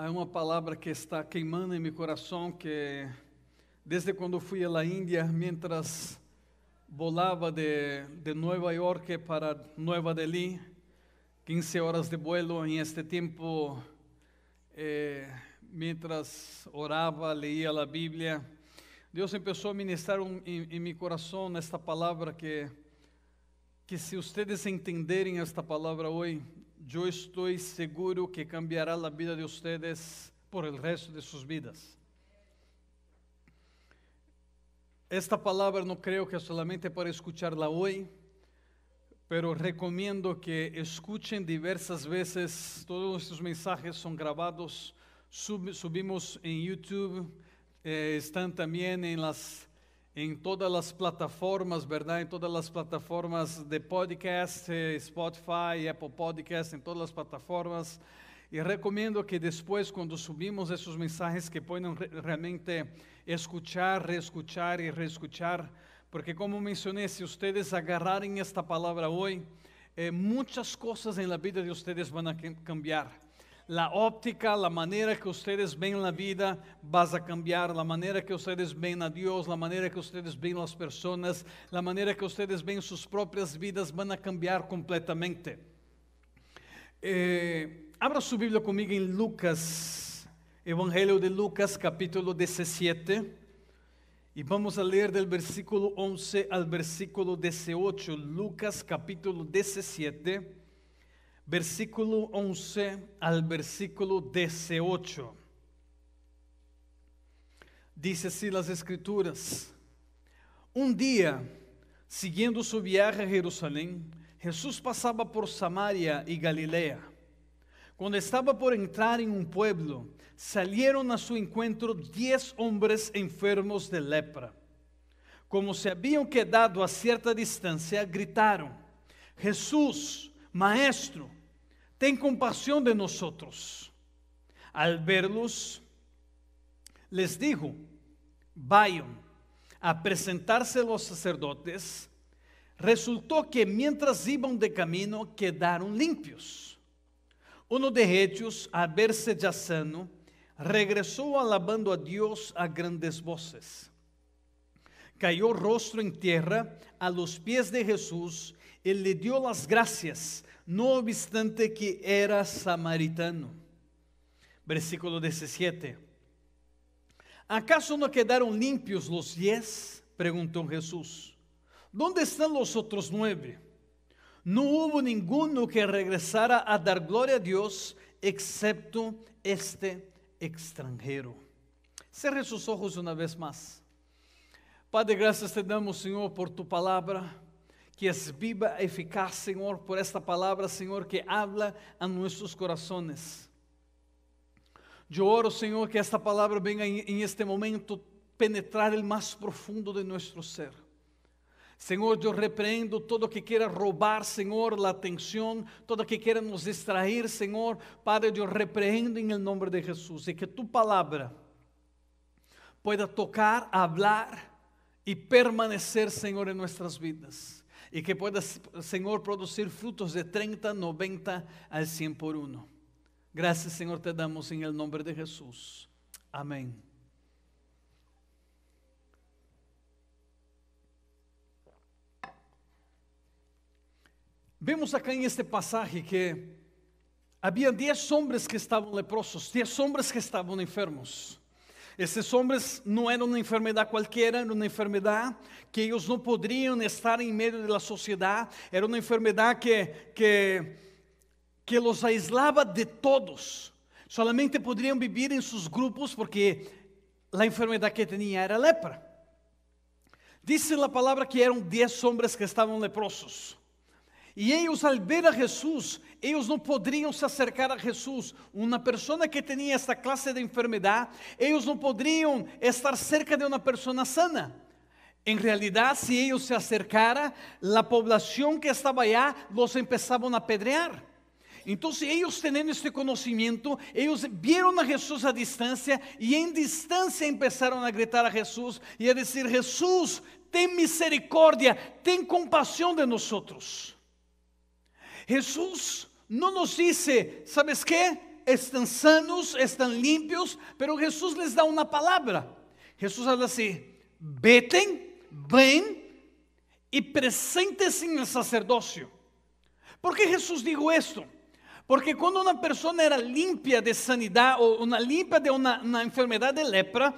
há uma palavra que está queimando em meu coração que desde quando fui à Índia, mientras volava de, de Nova York para Nova Delhi, 15 horas de vuelo em este tempo, eh, mientras orava, leía a Bíblia, Deus começou a ministrar um, em, em meu coração esta palavra que que se vocês entenderem esta palavra hoje, eu estou seguro que cambiará a vida de vocês por el resto de suas vidas. Esta palavra não creio que solamente para escucharla hoje, pero recomendo que escuchen diversas vezes. Todos nuestros mensajes son grabados, sub, subimos en YouTube, eh, están también en las em todas as plataformas, verdade? Em todas as plataformas de podcast, eh, Spotify, Apple Podcast, em todas as plataformas. E recomendo que depois, quando subimos esses mensagens, que possam realmente escuchar, reescuchar e reescuchar, porque como mencionei, se vocês agarrarem esta palavra hoje, eh, muitas coisas na vida de vocês vão cambiar la óptica, la manera que ustedes ven la vida vas a cambiar, la manera que ustedes ven a Dios, la manera que ustedes ven las personas, la manera que ustedes ven sus propias vidas van a cambiar completamente. Eh, abra su Biblia conmigo en Lucas, Evangelio de Lucas, capítulo 17. Y vamos a leer del versículo 11 al versículo 18, Lucas capítulo 17 versículo 11 al versículo 18. Dice así las escrituras. Um dia, seguindo su viaje a Jerusalém, Jesus passava por Samaria e Galilea. Quando estava por entrar em um pueblo, salieron a su encuentro diez hombres enfermos de lepra. Como se haviam quedado a certa distância, gritaram: Jesús, Maestro, ten compasión de nosotros. Al verlos, les dijo, vayan a presentarse los sacerdotes. Resultó que mientras iban de camino quedaron limpios. Uno de ellos, a verse ya sano, regresó alabando a Dios a grandes voces. Cayó rostro en tierra a los pies de Jesús y le dio las gracias no obstante que era samaritano. Versículo 17. ¿Acaso no quedaron limpios los diez? Preguntó Jesús. ¿Dónde están los otros nueve? No hubo ninguno que regresara a dar gloria a Dios excepto este extranjero. Cerre sus ojos una vez más. Padre, gracias te damos, Señor, por tu palabra que es viva, eficaz, Señor, por esta palabra, Señor, que habla a nuestros corazones. Yo oro, Señor, que esta palabra venga en, este momento penetrar el más profundo de nuestro ser. Señor, yo reprendo todo que quiera robar, Señor, la atención, todo que quiera nos distraer, Señor. Padre, yo reprendo en el nombre de Jesús y que tu palabra pueda tocar, hablar y permanecer, Señor, en nuestras vidas y que pueda, Señor, producir frutos de 30, 90 al 100 por uno. Gracias, Señor, te damos en el nombre de Jesús. Amén. Vemos acá en este pasaje que había 10 hombres que estaban leprosos, 10 hombres que estaban enfermos. Esses homens não eram uma enfermidade qualquer, era uma enfermidade que eles não poderiam estar em meio da sociedade, era uma enfermidade que, que, que os aislava de todos. Solamente poderiam viver em seus grupos porque a enfermidade que tinha era lepra. Diz a palavra que eram dez homens que estavam leprosos. E eles, al ver a Jesus, eles não poderiam se acercar a Jesus. Uma pessoa que tinha esta classe de enfermidade, eles não poderiam estar cerca de uma pessoa sana. Em realidade, se eles se acercaram, a população que estava allá los empezavam a apedrear. Então, eles tendo este conhecimento, eles viram a Jesus a distância e em distância começaram a gritar a Jesus e a dizer: Jesus, tem misericórdia, tem compaixão de nós. Jesús no nos dice, ¿sabes qué? están sanos, están limpios, pero Jesús les da una palabra. Jesús habla así, veten, ven y presentes en el sacerdocio. ¿Por qué Jesús dijo esto? Porque cuando una persona era limpia de sanidad o una limpia de una, una enfermedad de lepra,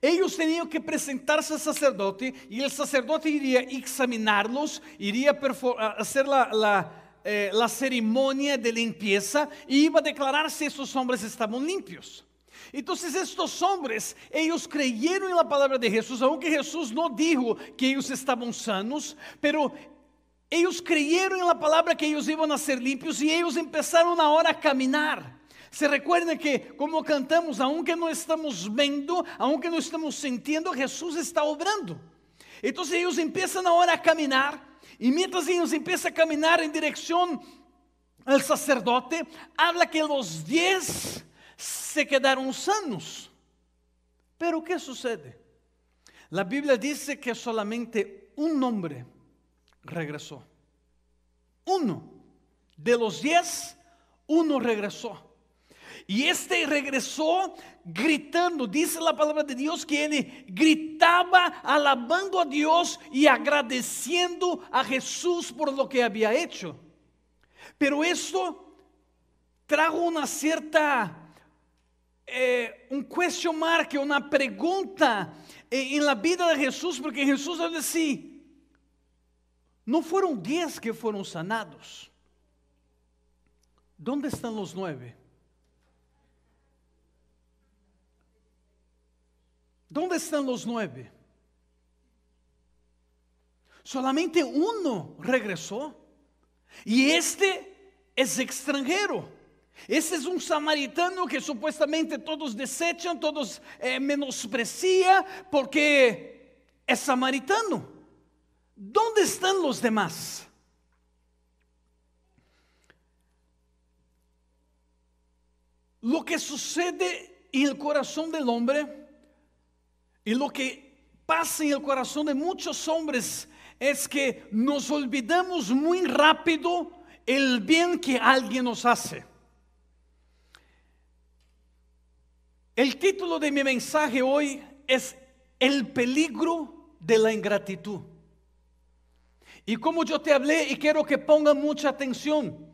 ellos tenían que presentarse al sacerdote y el sacerdote iría a examinarlos, iría a la, eh, la ceremonia de limpieza y iba a declarar si esos hombres estaban limpios. Entonces estos hombres, ellos creyeron en la palabra de Jesús, aunque Jesús no dijo que ellos estaban sanos, pero ellos creyeron en la palabra que ellos iban a ser limpios y ellos empezaron ahora a caminar. Se recuerda que como cantamos, aunque no estamos viendo, aunque no estamos sintiendo, Jesús está obrando. Entonces ellos empiezan ahora a caminar y mientras ellos empiezan a caminar en dirección al sacerdote, habla que los diez se quedaron sanos. Pero ¿qué sucede? La Biblia dice que solamente un hombre regresó. Uno de los diez, uno regresó. Y este regresó gritando, dice la palabra de Dios que él gritaba alabando a Dios y agradeciendo a Jesús por lo que había hecho. Pero esto trajo una cierta, eh, un question mark, una pregunta en la vida de Jesús, porque Jesús dice así, no fueron diez que fueron sanados. ¿Dónde están los nueve? ¿Dónde están los nueve? Solamente uno regresó. Y este es extranjero. Este es un samaritano que supuestamente todos desechan, todos eh, porque es samaritano. ¿Dónde están los demás? Lo que sucede en el corazón del hombre y lo que pasa en el corazón de muchos hombres es que nos olvidamos muy rápido el bien que alguien nos hace. El título de mi mensaje hoy es El peligro de la ingratitud. Y como yo te hablé y quiero que pongan mucha atención,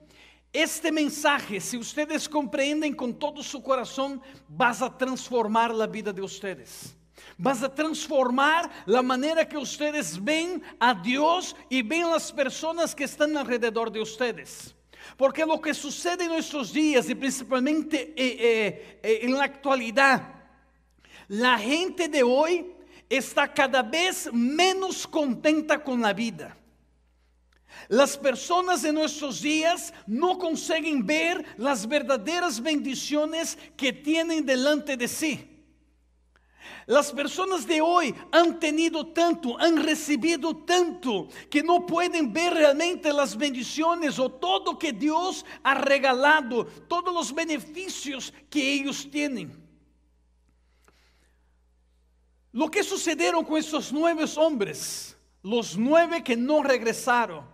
este mensaje, si ustedes comprenden con todo su corazón, vas a transformar la vida de ustedes. Vas a transformar la manera que ustedes ven a Dios y ven las personas que están alrededor de ustedes. Porque lo que sucede en nuestros días y principalmente eh, eh, eh, en la actualidad, la gente de hoy está cada vez menos contenta con la vida. Las personas de nuestros días no consiguen ver las verdaderas bendiciones que tienen delante de sí. Las personas de hoy han tenido tanto, han recibido tanto, que no pueden ver realmente las bendiciones o todo que Dios ha regalado, todos los beneficios que ellos tienen. Lo que sucedieron con esos nueve hombres, los nueve que no regresaron,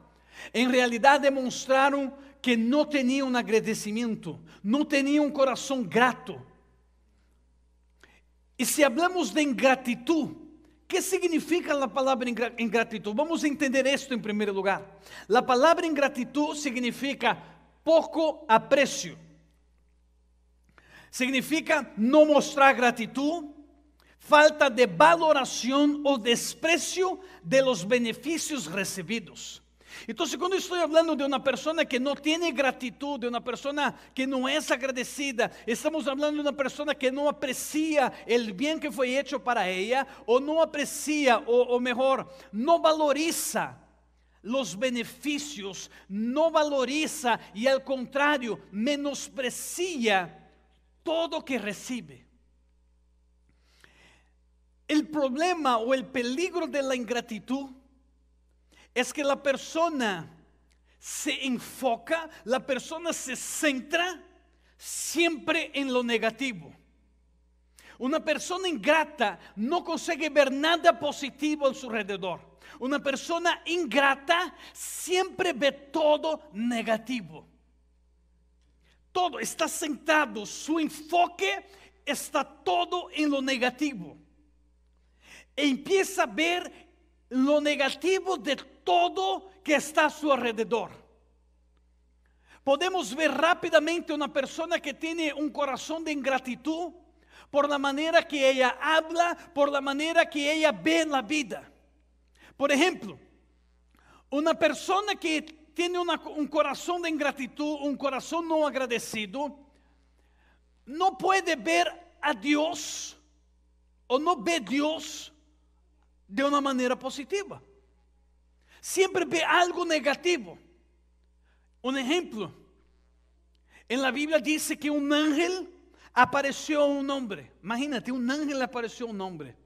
en realidad demostraron que no tenían agradecimiento, no tenían un corazón grato. Y si hablamos de ingratitud, ¿qué significa la palabra ingratitud? Vamos a entender esto en primer lugar. La palabra ingratitud significa poco aprecio. Significa no mostrar gratitud, falta de valoración o desprecio de los beneficios recibidos. Entonces, cuando estoy hablando de una persona que no tiene gratitud, de una persona que no es agradecida, estamos hablando de una persona que no aprecia el bien que fue hecho para ella, o no aprecia, o, mejor, no valoriza los beneficios, no valoriza y al contrario, menosprecia todo que recibe. El problema o el peligro de la ingratitud es que la persona se enfoca, la persona se centra siempre en lo negativo. Una persona ingrata no consigue ver nada positivo en su alrededor. Una persona ingrata siempre ve todo negativo. todo, está sentado, su enfoque está todo en lo negativo. E empieza a ver lo negativo de todo que está a su alrededor. Podemos ver rápidamente una persona que tiene un corazón de ingratitud por la manera que ella habla, por la manera que ella ve la vida. Por ejemplo, una persona que tiene un corazón de ingratitud, un corazón no agradecido, no puede ver a Dios o no ve Dios de una manera positiva. Siempre ve algo negativo. Un ejemplo, en la Biblia dice que un ángel apareció a un hombre. Imagínate, un ángel apareció a un hombre.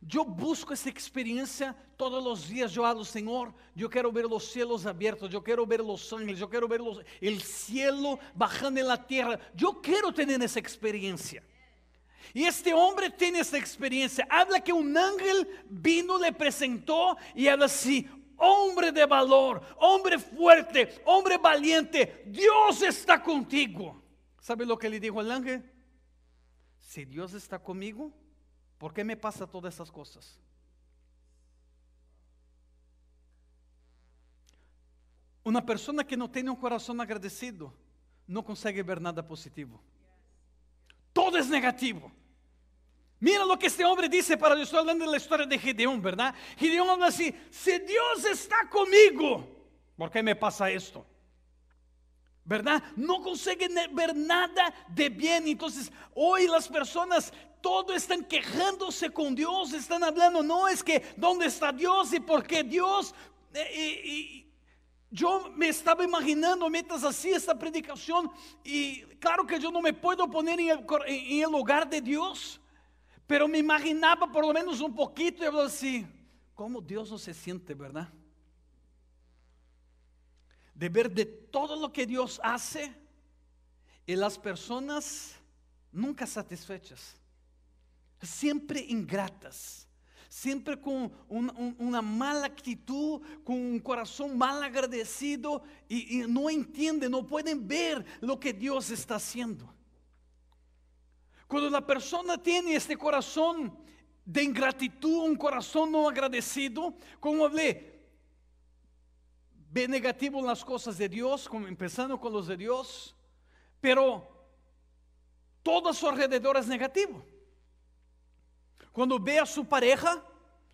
Yo busco esa experiencia todos los días. Yo hablo, Señor, yo quiero ver los cielos abiertos, yo quiero ver los ángeles, yo quiero ver el cielo bajando en la tierra. Yo quiero tener esa experiencia. Y este hombre tiene esa experiencia. Habla que un ángel vino, le presentó y habla así, hombre de valor, hombre fuerte, hombre valiente, Dios está contigo. ¿Sabe lo que le dijo el ángel? Si Dios está conmigo, ¿por qué me pasa todas esas cosas? Una persona que no tiene un corazón agradecido no consegue ver nada positivo. Todo es negativo. Mira lo que este hombre dice para yo estoy hablando de la historia de Gedeón, ¿verdad? Gedeón habla así, si Dios está conmigo, ¿por qué me pasa esto? ¿Verdad? No consiguen ver nada de bien. Entonces, hoy las personas todo están quejándose con Dios, están hablando, no es que, ¿dónde está Dios y por qué Dios? Eh, y, yo me estaba imaginando mientras hacía esta predicación y claro que yo no me puedo poner en el, en lugar de Dios. Pero me imaginaba por lo menos un poquito y hablaba así, ¿cómo Dios no se siente, verdad? De ver de todo lo que Dios hace y las personas nunca satisfechas, siempre ingratas, siempre con una mala actitud, con un corazón mal agradecido y, y no entienden, no pueden ver lo que Dios está haciendo. Cuando la persona tiene este corazón de ingratitud, un corazón no agradecido, como hablé, ve negativo las cosas de Dios, como empezando con los de Dios, pero todo a su alrededor es negativo. Cuando ve a su pareja,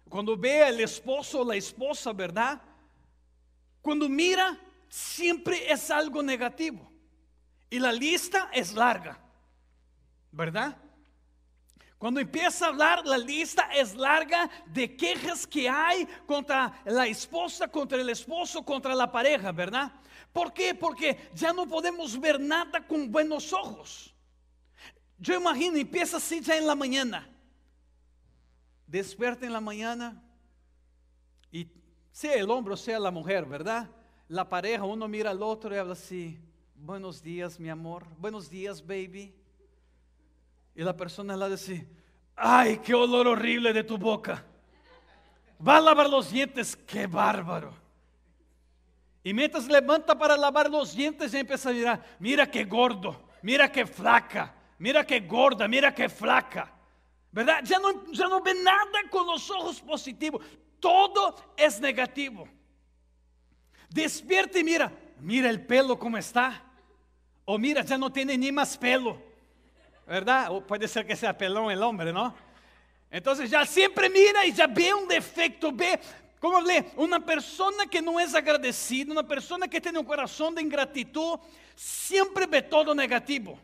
cuando ve al esposo o la esposa, ¿verdad? Cuando mira, siempre es algo negativo. Y la lista es larga. ¿verdad? Cuando empieza a hablar, la lista es larga de quejas que hay contra la esposa, contra el esposo, contra la pareja, ¿verdad? ¿Por qué? Porque ya no podemos ver nada con buenos ojos. Yo imagino, empieza así ya en la mañana. Despierta en la mañana y sea el hombre o sea la mujer, ¿verdad? La pareja, uno mira al otro y habla así, buenos días, mi amor, buenos días, baby. Y la persona la dice, ay, qué olor horrible de tu boca. Va a lavar los dientes, qué bárbaro. Y mientras levanta para lavar los dientes, y empieza a mirar, mira qué gordo, mira qué flaca, mira qué gorda, mira qué flaca. ¿Verdad? Ya no, ya no ve nada con los ojos positivos. Todo es negativo. Despierta y mira, mira el pelo como está. O mira, ya no tiene ni más pelo. ¿verdad? O puede ser que sea pelón el hombre, ¿no? Entonces ya siempre mira y ya ve un defecto, ve, como hablé, una persona que no es agradecida, una persona que tiene un corazón de ingratitud, siempre ve todo negativo.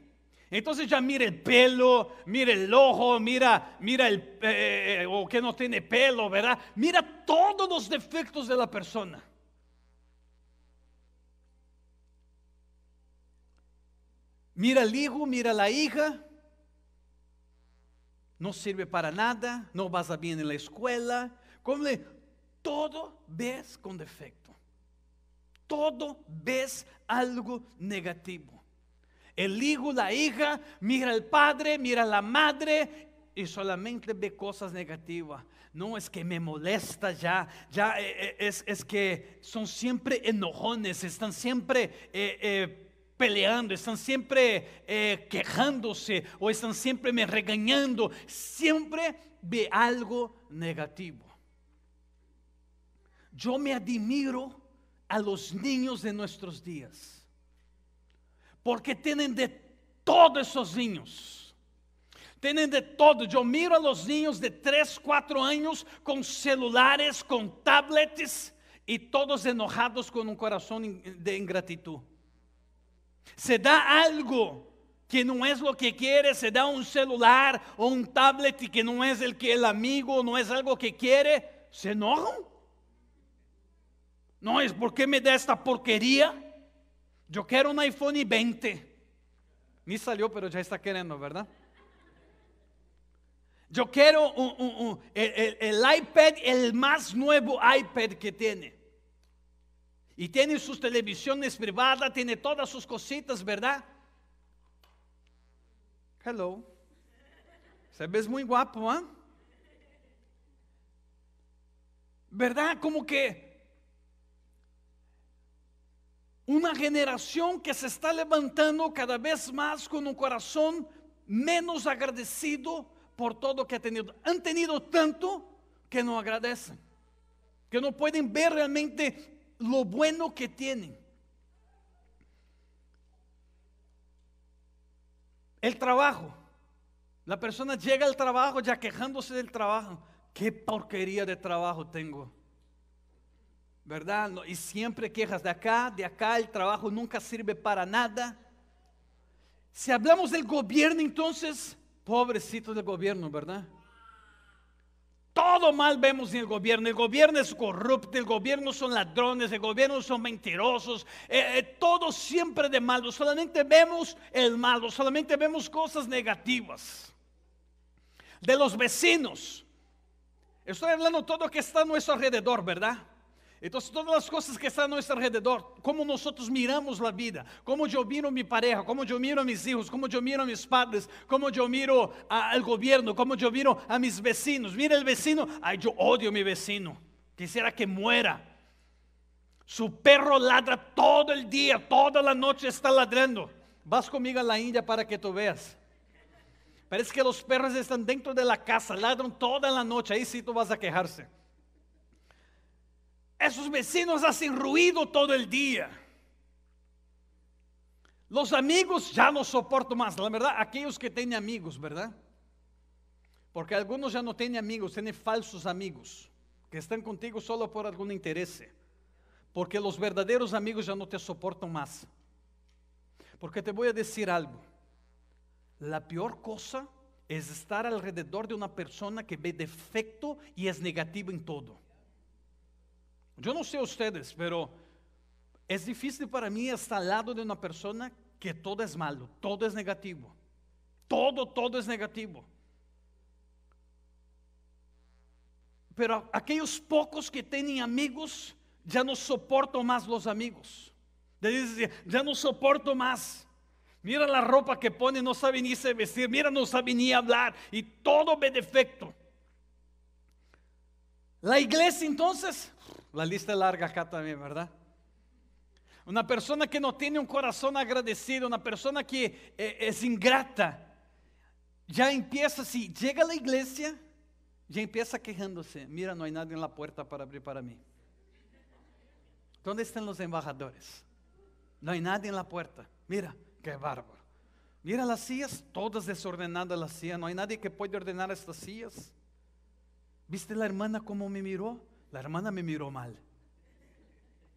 Entonces ya mira el pelo, mira el ojo, mira, mira el, eh, eh, o que no tiene pelo, ¿verdad? Mira todos los defectos de la persona. Mira el hijo, mira la hija, no sirve para nada, no vas a bien en la escuela, como le, todo ves con defecto, todo ves algo negativo. El hijo, la hija, mira al padre, mira a la madre y solamente ve cosas negativas. No es que me molesta ya, ya eh, eh, es, es que son siempre enojones, están siempre eh, peleando, están siempre quejándose o están siempre me regañando. Siempre ve algo negativo. Yo me admiro a los niños de nuestros días, porque tienen de todos esos niños. Tienen de todo. Yo miro a los niños de 3, 4 años con celulares, con tablets y todos enojados con un corazón de ingratitud. Se da algo que no es lo que quiere, se da un celular o un tablet que no es el que el amigo, no es algo que quiere, se enojan. No es porque me da esta porquería. Yo quiero un iPhone 20. Ni salió, pero ya está queriendo, ¿verdad? Yo quiero el, el, iPad, el más nuevo iPad que tiene. Y tiene sus televisiones privadas, tiene todas sus cositas, ¿verdad? Hello. Se ves muy guapo, ¿ah? ¿Verdad? Como que una generación que se está levantando cada vez más con un corazón menos agradecido por todo que ha tenido. Han tenido tanto que no agradecen, que no pueden ver realmente lo bueno que tienen. El trabajo. La persona llega al trabajo ya quejándose del trabajo. Qué porquería de trabajo tengo. ¿Verdad? Y siempre quejas de acá, de acá, el trabajo nunca sirve para nada. Si hablamos del gobierno, entonces, pobrecito del gobierno, ¿verdad? Todo mal vemos en el gobierno. El gobierno es corrupto, el gobierno son ladrones, el gobierno son mentirosos. Eh, eh, todo siempre de malo. Solamente vemos el malo, solamente vemos cosas negativas. De los vecinos. Estoy hablando todo lo que está a nuestro alrededor, ¿verdad? Entonces, todas las cosas que están a nuestro alrededor, cómo nosotros miramos la vida, cómo yo miro a mi pareja, cómo yo miro a mis hijos, cómo yo miro a mis padres, cómo yo miro al gobierno, cómo yo miro a mis vecinos. Mira el vecino, ay, yo odio a mi vecino, quisiera que muera. Su perro ladra todo el día, toda la noche está ladrando. Vas conmigo a la India para que tú veas. Parece que los perros están dentro de la casa, ladran toda la noche, ahí sí tú vas a quejarse. Esos vecinos hacen ruido todo el día. Los amigos ya no soporto más. La verdad, aquellos que tienen amigos, ¿verdad? Porque algunos ya no tienen amigos, tienen falsos amigos que están contigo solo por algún interés. Porque los verdaderos amigos ya no te soportan más. Porque te voy a decir algo. La peor cosa es estar alrededor de una persona que ve defecto y es negativo en todo. Yo no sé ustedes, pero es difícil para mí estar al lado de una persona que todo es malo, todo es negativo. Todo, todo es negativo. Pero aquellos pocos que tienen amigos, ya no soporto más los amigos. Ya no soporto más. Mira la ropa que pone, no sabe ni se vestir. Mira, no sabe ni hablar. Y todo ve defecto. La iglesia entonces la lista es larga acá también, ¿verdad? Una persona que no tiene un corazón agradecido, una persona que eh, es ingrata, ya empieza, si llega a la iglesia, ya empieza quejándose. Mira, no hay nadie en la puerta para abrir para mí. ¿Dónde están los embajadores? No hay nadie en la puerta. Mira, qué bárbaro. Mira las sillas, todas desordenadas las sillas. No hay nadie que pueda ordenar estas sillas. ¿Viste la hermana cómo me miró? La hermana me miró mal.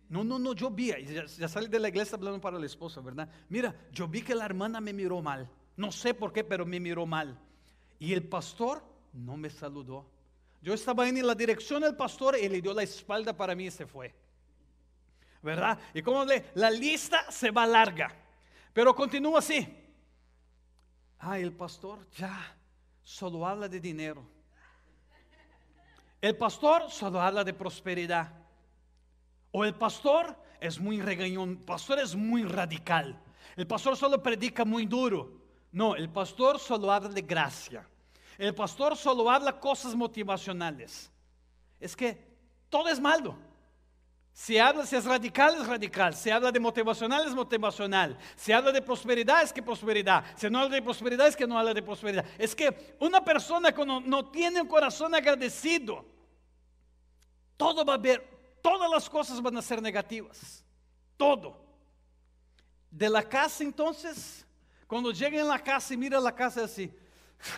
No, no, no, yo vi, ya, ya salí de la iglesia hablando para la esposa, ¿verdad? Mira, yo vi que la hermana me miró mal. No sé por qué, pero me miró mal. Y el pastor no me saludó. Yo estaba en la dirección del pastor y le dio la espalda para mí y se fue. ¿Verdad? Y como le, la lista se va larga. Pero continúa así. Ah, el pastor ya solo habla de dinero. El pastor solo habla de prosperidad. O el pastor es muy regañón, el pastor es muy radical. El pastor solo predica muy duro. No, el pastor solo habla de gracia. El pastor solo habla cosas motivacionales. Es que todo es malo. Se habla, si es radical, es radical. Se habla de motivacional, es motivacional. Se habla de prosperidad, es que prosperidad. Se no habla de prosperidad, es que no habla de prosperidad. Es que una persona que no, tiene un corazón agradecido, todo va a ver, todas las cosas van a ser negativas. Todo. De la casa entonces, cuando llega en la casa y mira la casa así,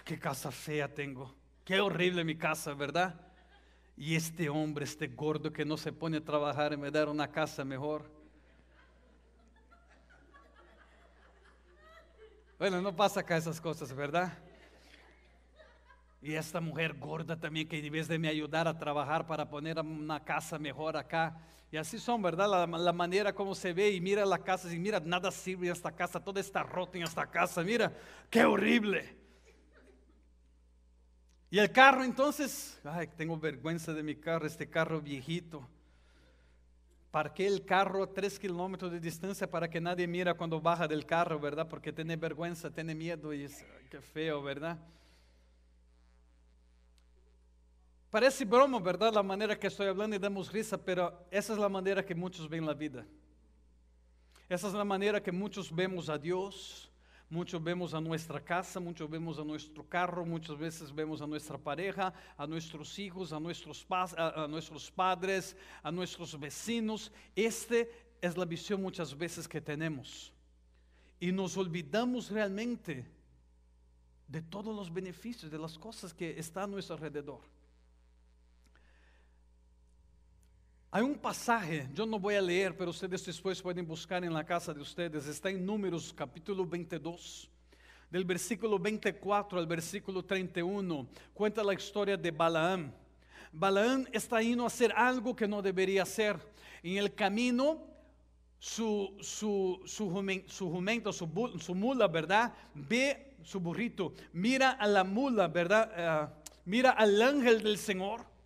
qué casa fea tengo, qué horrible mi casa, ¿verdad? Y este hombre, este gordo que no se pone a trabajar y me da una casa mejor. Bueno, no pasa acá esas cosas, ¿verdad? Y esta mujer gorda también que en vez de me ayudar a trabajar para poner una casa mejor acá. Y así son, ¿verdad? La, manera como se ve y mira la casa y mira, nada sirve esta casa, todo está roto en esta casa, mira, qué horrible. Y el carro entonces, ay, tengo vergüenza de mi carro, este carro viejito. Parqué el carro a tres kilómetros de distancia para que nadie mira cuando baja del carro, ¿verdad? Porque tiene vergüenza, tiene miedo y es, qué feo, ¿verdad? Parece broma, ¿verdad? La manera que estoy hablando y damos risa, pero esa es la manera que muchos ven la vida. Esa es la manera que muchos vemos a Dios, Muchos vemos a nuestra casa, muchos vemos a nuestro carro, muchas veces vemos a nuestra pareja, a nuestros hijos, a nuestros, a, nuestros padres, a nuestros vecinos. Este es la visión muchas veces que tenemos. Y nos olvidamos realmente de todos los beneficios, de las cosas que están a nuestro alrededor. Un pasaje, yo no voy a leer, pero ustedes después pueden buscar en la casa de ustedes, está en Números capítulo 22, del versículo 24 al versículo 31, cuenta la historia de Balaam. Balaam está yendo a hacer algo que no debería hacer. En el camino, su, su, su, jumento, su, mula, ¿verdad? Ve su burrito, mira a la mula, ¿verdad? Ah, mira al ángel del Señor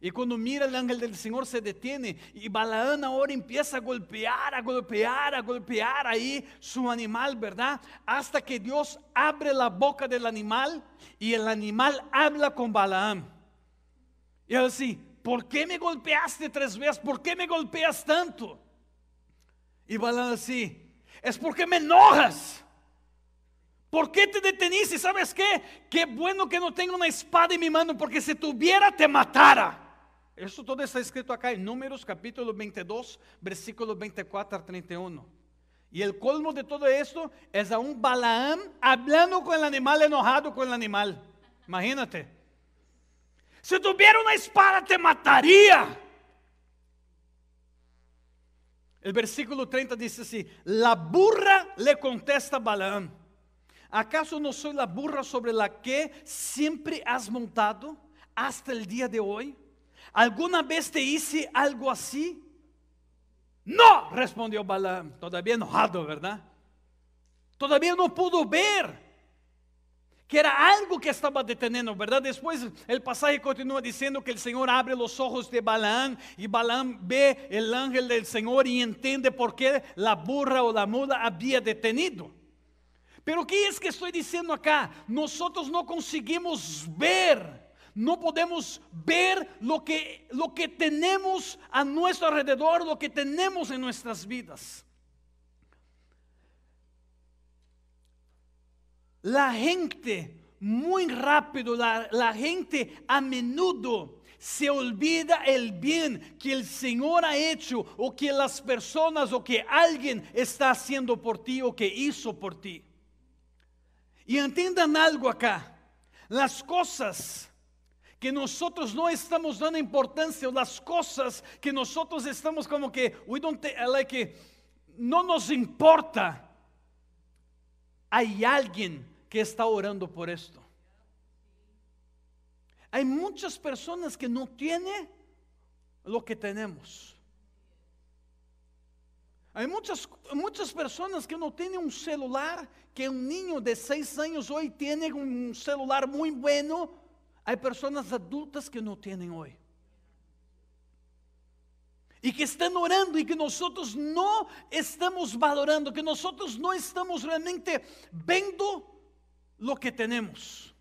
y cuando mira el ángel del Señor se detiene y Balaán ahora empieza a golpear, a golpear, a golpear ahí su animal, ¿verdad? Hasta que Dios abre la boca del animal y el animal habla con Balaam. Y él así, ¿por qué me golpeaste tres veces? ¿Por qué me golpeas tanto? Y Balaam así, es porque me enojas. ¿Por qué te deteniste? ¿Sabes qué? Qué bueno que no tengo una espada en mi mano, porque si tuviera te matara. Eso todo está escrito acá en Números capítulo 22, versículo 24 a 31. Y el colmo de todo esto es a un Balaam hablando con el animal, enojado con el animal. Imagínate. Si tuviera una espada te mataría. El versículo 30 dice así, la burra le contesta a Balaam, ¿acaso no soy la burra sobre la que siempre has montado hasta el día de hoy? ¿Alguna vez te hice algo así? No, respondió Balaam, todavía enojado, ¿verdad? Todavía no pudo ver que era algo que estaba deteniendo, ¿verdad? Después el pasaje continúa diciendo que el Señor abre los ojos de Balaam y Balaam ve el ángel del Señor y entiende por qué la burra o la muda había detenido. Pero ¿qué es que estoy diciendo acá? Nosotros no conseguimos ver no podemos ver lo que, lo que tenemos a nuestro alrededor, lo que tenemos en nuestras vidas. La gente muy rápido, la, la, gente a menudo se olvida el bien que el Señor ha hecho o que las personas o que alguien está haciendo por ti o que hizo por ti. Y entiendan algo acá, las cosas que nosotros no estamos dando importancia a las cosas que nosotros estamos como que, we don't like, no nos importa. Hay alguien que está orando por esto. Hay muchas personas que no tienen lo que tenemos. Hay muchas, muchas personas que no tienen un celular, que un niño de seis años hoy tiene un celular muy bueno, hay personas adultas que no tienen hoy. Y que están orando y que nosotros no estamos valorando, que nosotros no estamos realmente viendo lo que tenemos.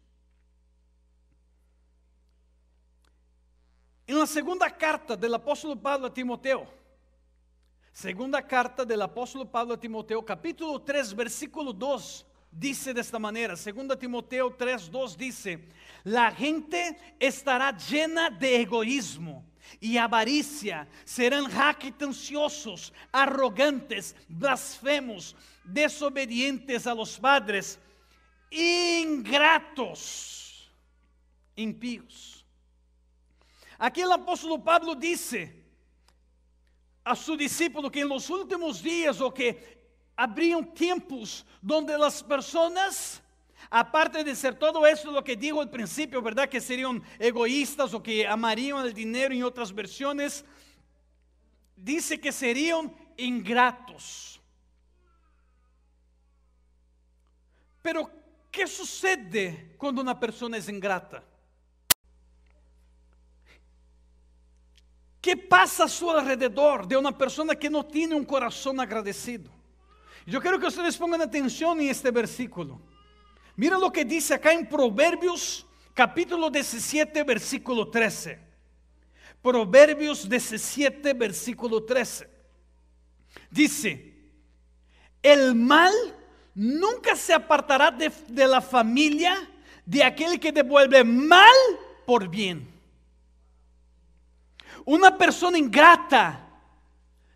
En la segunda carta del apóstol Pablo a Timoteo, Segunda carta del apóstolo Pablo a Timoteo, capítulo 3, versículo 2, dice de esta manera. Segunda Timoteo 3, 2 dice, la gente estará llena de egoísmo y avaricia, serán jactanciosos, arrogantes, blasfemos, desobedientes a los padres, ingratos, impíos. Aquí el apóstolo Pablo dice a su discípulo que en los últimos días o que habrían tiempos donde las personas Aparte de ser todo eso lo que digo al principio, ¿verdad? Que serían egoístas o que amarían el dinero en otras versiones. Dice que serían ingratos. Pero, ¿qué sucede cuando una persona es ingrata? ¿Qué pasa a su alrededor de una persona que no tiene un corazón agradecido? Yo quiero que ustedes pongan atención en este versículo. Mira lo que dice acá en Proverbios capítulo 17, versículo 13. Proverbios 17, versículo 13. Dice, el mal nunca se apartará de, de la familia de aquel que devuelve mal por bien. Una persona ingrata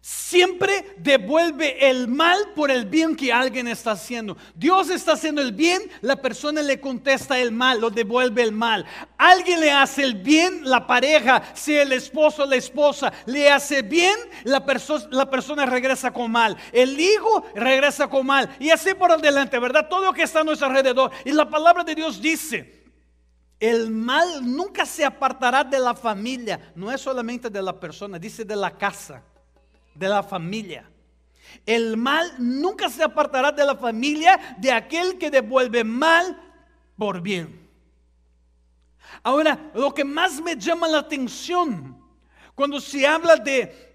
siempre devuelve el mal por el bien que alguien está haciendo. Dios está haciendo el bien, la persona le contesta el mal, lo devuelve el mal. Alguien le hace el bien, la pareja, sea el esposo o la esposa, le hace bien, la, la persona regresa con mal. El hijo regresa con mal. Y así por adelante, ¿verdad? Todo lo que está a nuestro alrededor. Y la palabra de Dios dice, el mal nunca se apartará de la familia, no es solamente de la persona, dice de la casa de la familia. El mal nunca se apartará de la familia de aquel que devuelve mal por bien. Ahora, lo que más me llama la atención cuando se habla de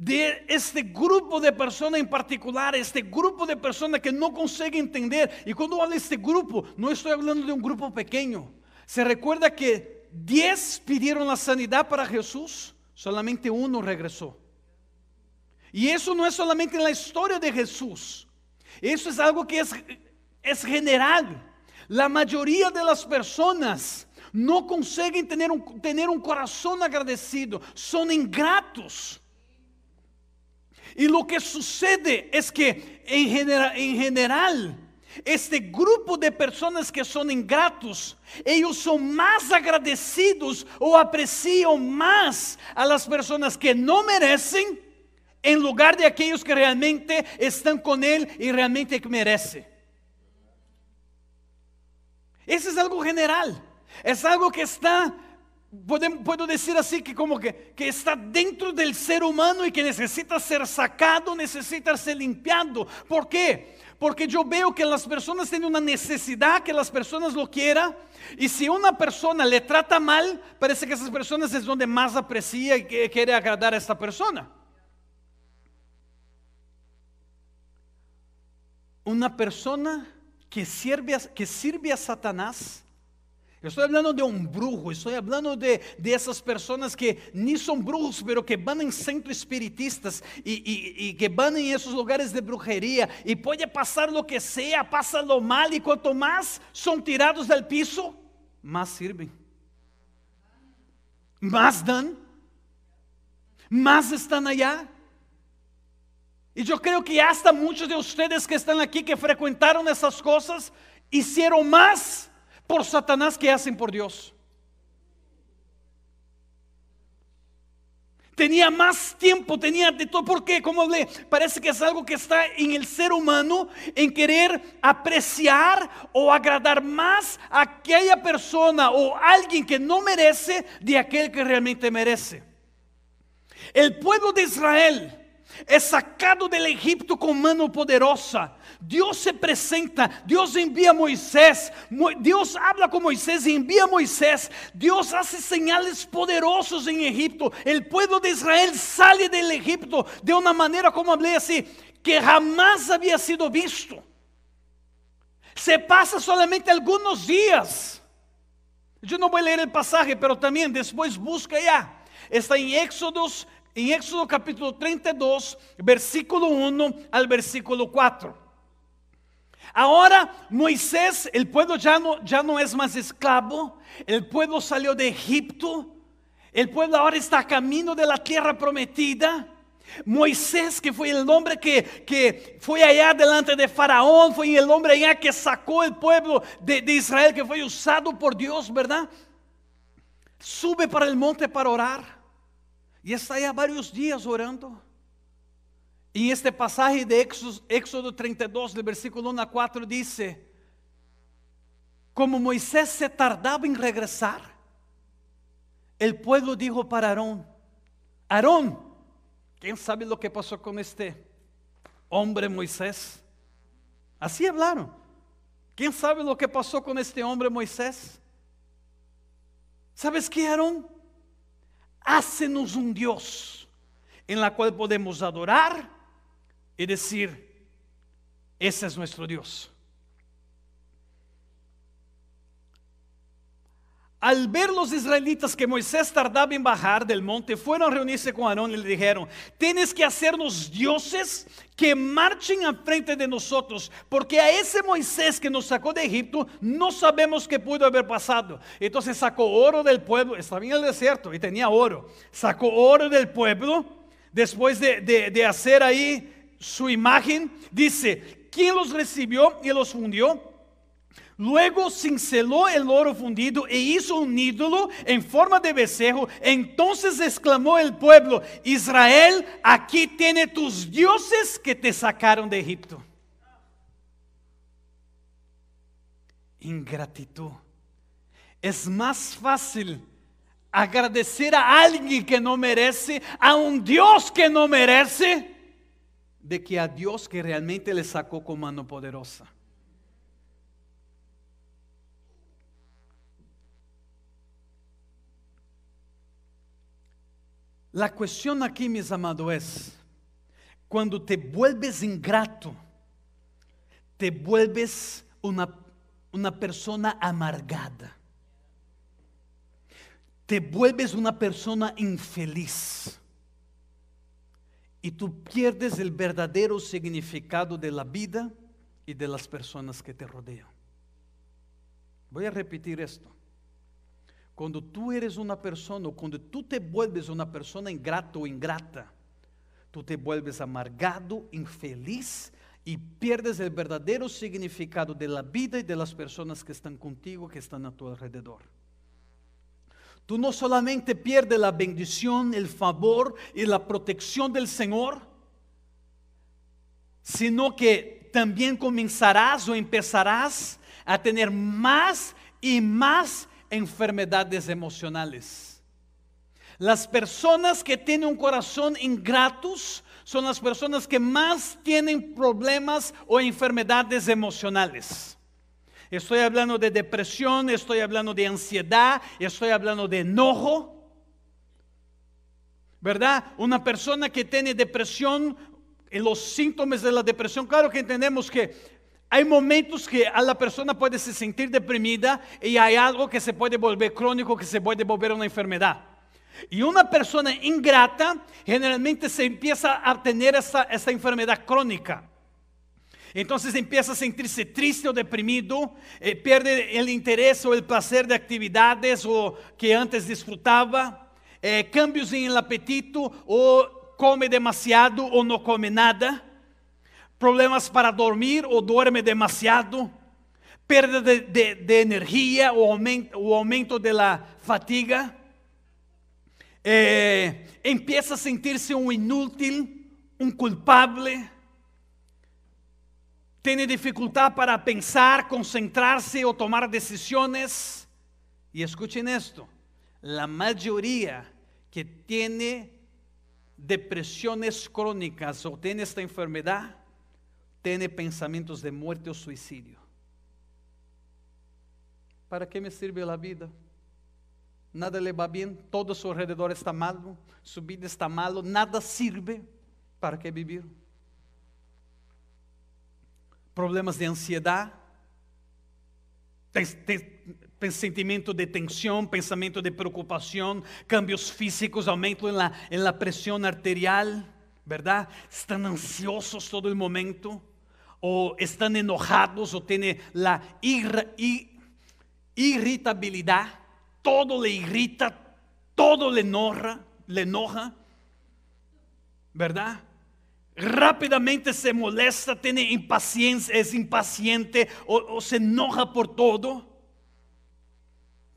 de este grupo de personas en particular, este grupo de personas que no consigue entender. Y cuando hablo de este grupo, no estoy hablando de un grupo pequeño. Se recuerda que 10 pidieron la sanidad para Jesús, solamente uno regresó. Y eso no es solamente en la historia de Jesús. Eso es algo que es, es general. La mayoría de las personas no consiguen tener un, tener un corazón agradecido. Son ingratos. Y lo que sucede es que en general este grupo de personas que son ingratos, ellos son más agradecidos o aprecian más a las personas que no merecen en lugar de aquellos que realmente están con Él y realmente merece. Eso es algo general, es algo que está, puedo decir así, que como que, que está dentro del ser humano y que necesita ser sacado, necesita ser limpiado. ¿Por qué? Porque yo veo que las personas tienen una necesidad que las personas lo quieran. Y si una persona le trata mal, parece que esas personas es donde más aprecia y quiere agradar a esta persona. Una persona que sirve a, que sirve a Satanás. estoy hablando de un brujo, estoy hablando de, de esas personas que ni son brujos, pero que van en centros espiritistas y, y, que van en esos lugares de brujería y puede pasar lo que sea, pasa lo mal y cuanto más son tirados del piso, más sirven. Más dan, más están allá. Y yo creo que hasta muchos de ustedes que están aquí, que frecuentaron esas cosas, hicieron más por Satanás que hacen por Dios. Tenía más tiempo, tenía de todo. ¿Por qué? Como le parece que es algo que está en el ser humano, en querer apreciar o agradar más a aquella persona o alguien que no merece de aquel que realmente merece. El pueblo de Israel es sacado del Egipto con mano poderosa. Dios se presenta, Dios envía a Moisés, Dios habla con Moisés y envía a Moisés. Dios hace señales poderosos en Egipto. El pueblo de Israel sale del Egipto de una manera, como hablé así, que jamás había sido visto. Se pasa solamente algunos días. Yo no voy a leer el pasaje, pero después busca ya. Está en Éxodos en Éxodo capítulo 32, versículo 1 al versículo 4. Ahora Moisés, el pueblo ya no, ya no es más esclavo, el pueblo salió de Egipto, el pueblo ahora está a camino de la tierra prometida. Moisés, que fue el hombre que, que, fue allá delante de Faraón, fue el hombre allá que sacó el pueblo de, de Israel, que fue usado por Dios, ¿verdad? Sube para el monte para orar. Y está allá varios días orando. Y en este pasaje de Éxodo, Éxodo 32, del versículo 1 a 4, dice, como Moisés se tardaba en regresar, el pueblo dijo para Aarón, Aarón, ¿quién sabe lo que pasó con este hombre Moisés? Así hablaron. ¿Quién sabe lo que pasó con este hombre Moisés? ¿Sabes qué, Aarón? Hácenos un Dios en la cual podemos adorar y decir, ese es nuestro Dios. Al ver los israelitas que Moisés tardaba en bajar del monte, fueron a reunirse con Aarón y le dijeron, tienes que hacernos dioses que marchen a frente de nosotros, porque a ese Moisés que nos sacó de Egipto no sabemos qué pudo haber pasado. Entonces sacó oro del pueblo, estaba en el desierto y tenía oro, sacó oro del pueblo, después de, de hacer ahí su imagen, dice, ¿quién los recibió y los fundió? Luego cinceló el oro fundido e hizo un ídolo en forma de becerro. Entonces exclamó el pueblo, Israel, aquí tiene tus dioses que te sacaron de Egipto. Ingratitud. Es más fácil agradecer a alguien que no merece, a un Dios que no merece, de que a Dios que realmente le sacó con mano poderosa. La cuestión aquí, mis amados, es, cuando te vuelves ingrato, te vuelves una, una persona amargada, te vuelves una persona infeliz y tú pierdes el verdadero significado de la vida y de las personas que te rodean. Voy a repetir esto. Cuando tú eres una persona, o cuando tú te vuelves una persona ingrato o ingrata, tú te vuelves amargado, infeliz y pierdes el verdadero significado de la vida y de las personas que están contigo, que están a tu alrededor. Tú no solamente pierdes la bendición, el favor y la protección del Señor, sino que también comenzarás o empezarás a tener más y más enfermedades emocionales. Las personas que tienen un corazón ingratos son las personas que más tienen problemas o enfermedades emocionales. Estoy hablando de depresión, estoy hablando de ansiedad, estoy hablando de enojo. ¿Verdad? Una persona que tiene depresión, los síntomas de la depresión, claro que entendemos que hay momentos que a la persona puede se sentir deprimida y hay algo que se puede volver crónico, que se puede volver una enfermedad. Y una persona ingrata generalmente se empieza a tener esa, enfermedad crónica. Entonces empieza a sentirse triste o deprimido, eh, pierde el interés o el placer de actividades o que antes disfrutaba, eh, cambios en el apetito o come demasiado o no come nada problemas para dormir o duerme demasiado, pérdida de, energía o aumento, o aumento, de la fatiga, eh, empieza a sentirse un inútil, un culpable, tiene dificultad para pensar, concentrarse o tomar decisiones. Y escuchen esto, la mayoría que tiene depresiones crónicas o tiene esta enfermedad, tiene pensamientos de muerte o suicidio. ¿Para qué me sirve la vida? Nada le va bien, todo a su alrededor está malo, su vida está malo, nada sirve. ¿Para qué vivir? Problemas de ansiedad, sentimento de tensão, pensamento de preocupação, cambios físicos, aumento em la, en la presión arterial, ¿verdad? Están ansiosos todo el momento, o están enojados, o tienen la ir, ir, irritabilidad, todo le irrita, todo le enoja, le enoja, ¿verdad? Rápidamente se molesta, tiene impaciencia, es impaciente o, o se enoja por todo.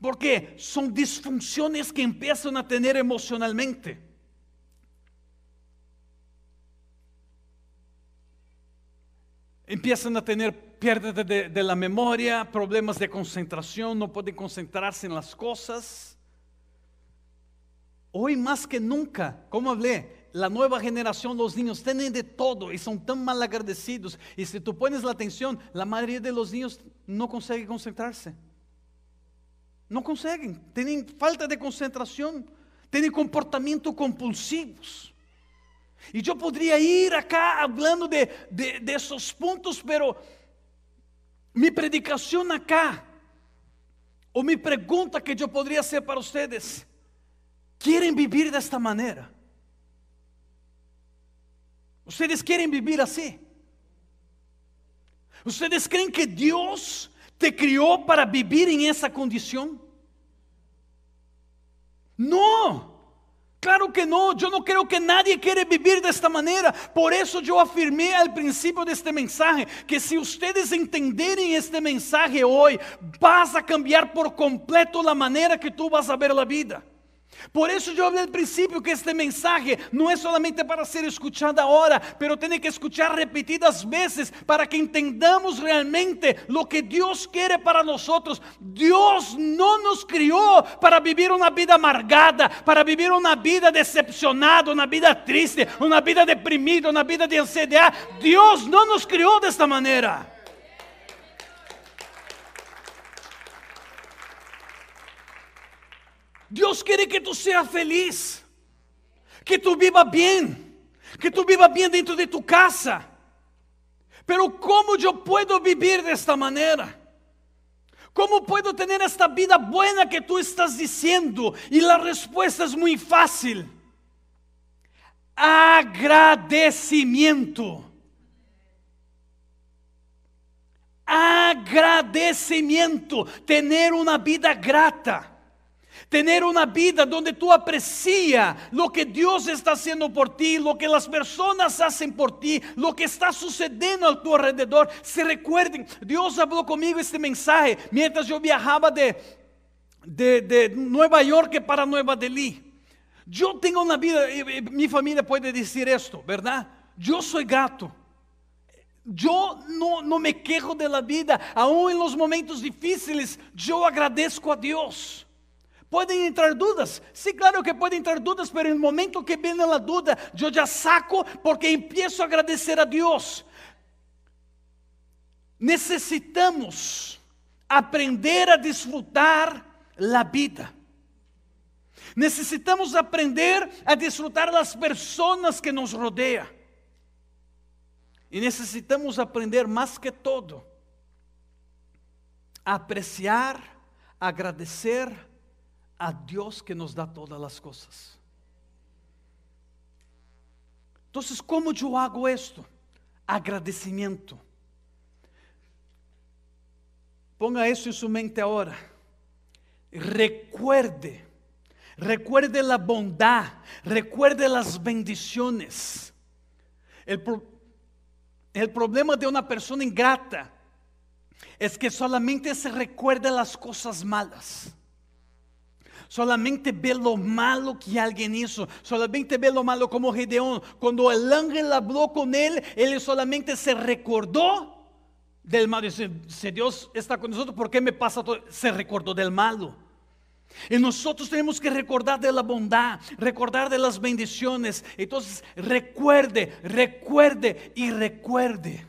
Porque son disfunciones que empiezan a tener emocionalmente. Empiezan a tener pérdida de, de, la memoria, problemas de concentración, no pueden concentrarse en las cosas. Hoy más que nunca, como hablé, la nueva generación, los niños tienen de todo y son tan mal agradecidos. Y si tú pones la atención, la mayoría de los niños no consigue concentrarse. No conseguem, têm falta de concentração, têm comportamento compulsivos. E eu poderia ir acá falando de, de, de esos pontos, pero mi predicação acá, ou mi pergunta que eu poderia hacer para vocês: querem viver desta maneira? Vocês querem viver assim? Vocês creem que Deus te criou para viver em essa condição? Não. Claro que não, eu não quero que nadie queira viver desta maneira. Por isso eu afirmei al princípio deste mensagem que se vocês entenderem este mensagem hoje, vas a cambiar por completo a maneira que tu vas a ver a vida. Por eso yo hablé al principio que este mensaje no es solamente para ser escuchado ahora, pero tiene que escuchar repetidas veces para que entendamos realmente lo que Dios quiere para nosotros. Dios no nos crió para vivir una vida amargada, para vivir una vida decepcionada, una vida triste, una vida deprimida, una vida de ansiedad. Dios no nos crió de esta manera. Dios quiere que tú seas feliz, que tú vivas bien, que tú vivas bien dentro de tu casa. Pero ¿cómo yo puedo vivir de esta manera? ¿Cómo puedo tener esta vida buena que tú estás diciendo? Y la respuesta es muy fácil. Agradecimiento. Agradecimiento. Tener una vida grata. Tener una vida donde tú aprecias lo que Dios está haciendo por ti, lo que las personas hacen por ti, lo que está sucediendo a tu alrededor. Se recuerden, Dios habló conmigo este mensaje mientras yo viajaba de, de, de Nueva York para Nueva Delhi. Yo tengo una vida, mi familia puede decir esto, ¿verdad? Yo soy gato. Yo no, no me quejo de la vida, aún en los momentos difíciles, yo agradezco a Dios. Podem entrar dúvidas? Sim, claro que podem entrar dúvidas, mas no momento que vem a dúvida, eu já saco porque empiezo a agradecer a Deus. Necessitamos aprender a desfrutar a vida. Necessitamos aprender a desfrutar as pessoas que nos rodeiam. E necessitamos aprender mais que todo a apreciar, agradecer, a Dios que nos da todas las cosas. Entonces, ¿cómo yo hago esto? Agradecimiento. Ponga eso en su mente ahora. Recuerde, recuerde la bondad, recuerde las bendiciones. El, el problema de una persona ingrata es que solamente se recuerda las cosas malas. Solamente ve lo malo que alguien hizo. Solamente ve lo malo como Gedeón. Cuando el ángel habló con él, él solamente se recordó del malo. Dice, si Dios está con nosotros, ¿por qué me pasa todo? Se recordó del malo. Y nosotros tenemos que recordar de la bondad, recordar de las bendiciones. Entonces, recuerde, recuerde y recuerde.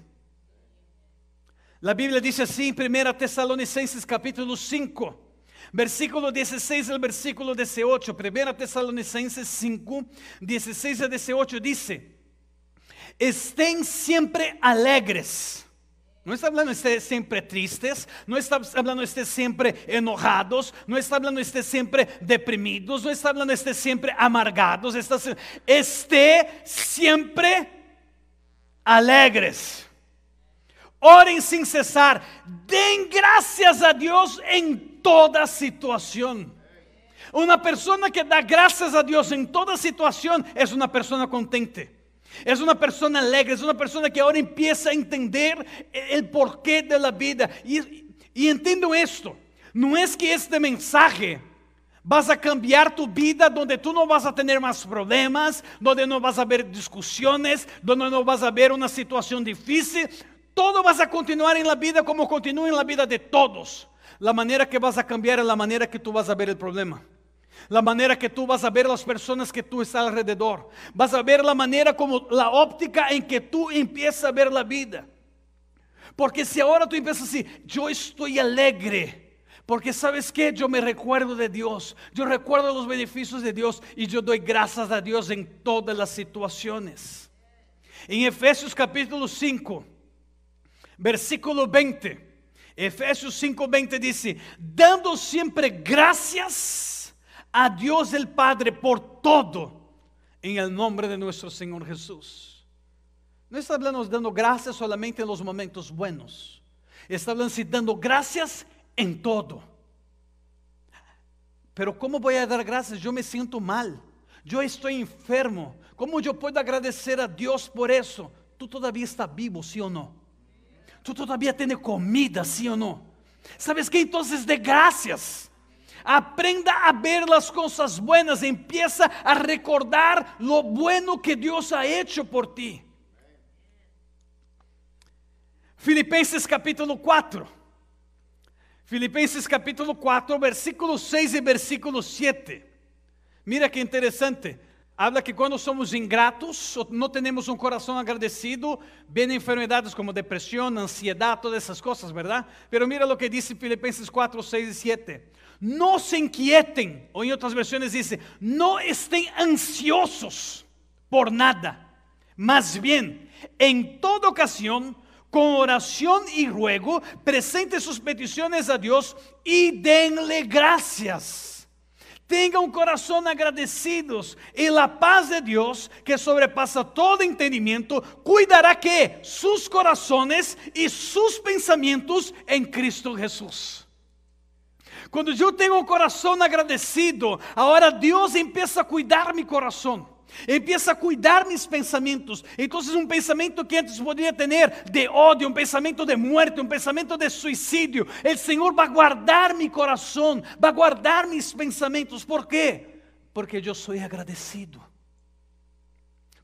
La Biblia dice así en 1 Tesalonicenses capítulo 5. Versículo 16 al versículo 18, 1 Tesalonicenses 5, 16 a 18 dice, estén siempre alegres. No está hablando de estés siempre tristes, no está hablando de estés siempre enojados, no está hablando de estés siempre deprimidos, no está hablando de estés siempre amargados, está, esté siempre alegres. Oren sin cesar, den gracias a Dios en toda situación. Una persona que da gracias a Dios en toda situación es una persona contente. Es una persona alegre, es una persona que ahora empieza a entender el porqué de la vida. Y, y entiendo esto, no es que este mensaje vas a cambiar tu vida donde tú no vas a tener más problemas, donde no vas a ver discusiones, donde no vas a ver una situación difícil. Todo vas a continuar en la vida como continúa en la vida de todos. La manera que vas a cambiar es la manera que tú vas a ver el problema la manera que tú vas a ver las personas que tú estás alrededor. Vas a ver la manera como la óptica en que tú empiezas a ver la vida. Porque si ahora tú empiezas así, yo estoy alegre. Porque sabes que yo me recuerdo de Dios, yo recuerdo los beneficios de Dios y yo doy gracias a Dios en todas las situaciones. En Efesios capítulo 5, versículo 20, Efesios 5, 20 dice, dando siempre gracias a Dios el Padre por todo en el nombre de nuestro Señor Jesús. No está hablando dando gracias solamente en los momentos buenos. Está hablando si dando gracias en todo. Pero ¿cómo voy a dar gracias? Yo me siento mal. Yo estoy enfermo. ¿Cómo yo puedo agradecer a Dios por eso? Tú todavía estás vivo, sí o no. Tú todavía tienes comida, sí o no. ¿Sabes qué? Entonces de gracias. Aprenda a ver las cosas buenas, empieza a recordar lo bueno que Dios ha hecho por ti. Filipenses capítulo 4. Filipenses capítulo 4, versículo 6 y versículo 7. Mira que interesante. Habla que quando somos ingratos, não temos um coração agradecido, vêm enfermedades como depressão, ansiedade, todas essas coisas, verdade? Pero mira o que diz Filipenses 4, 6 e 7. No se inquieten, o en otras versiones dice, no estén ansiosos por nada, más bien, en toda ocasión, con oración y ruego, presente sus peticiones a Dios y denle gracias. Tenga un agradecidos y la paz de Dios que sobrepasa todo entendimiento cuidará que sus corazones y sus pensamientos en Cristo Jesús. Quando eu tenho um coração agradecido, agora Deus empieza a cuidar meu coração. Empieza a cuidar mis pensamentos. Entonces un pensamiento que antes podría tener de odio, un pensamiento de muerte, un pensamiento de suicidio, el Señor va a guardar mi corazón, va a guardar mis pensamientos. ¿Por qué? Porque yo soy agradecido.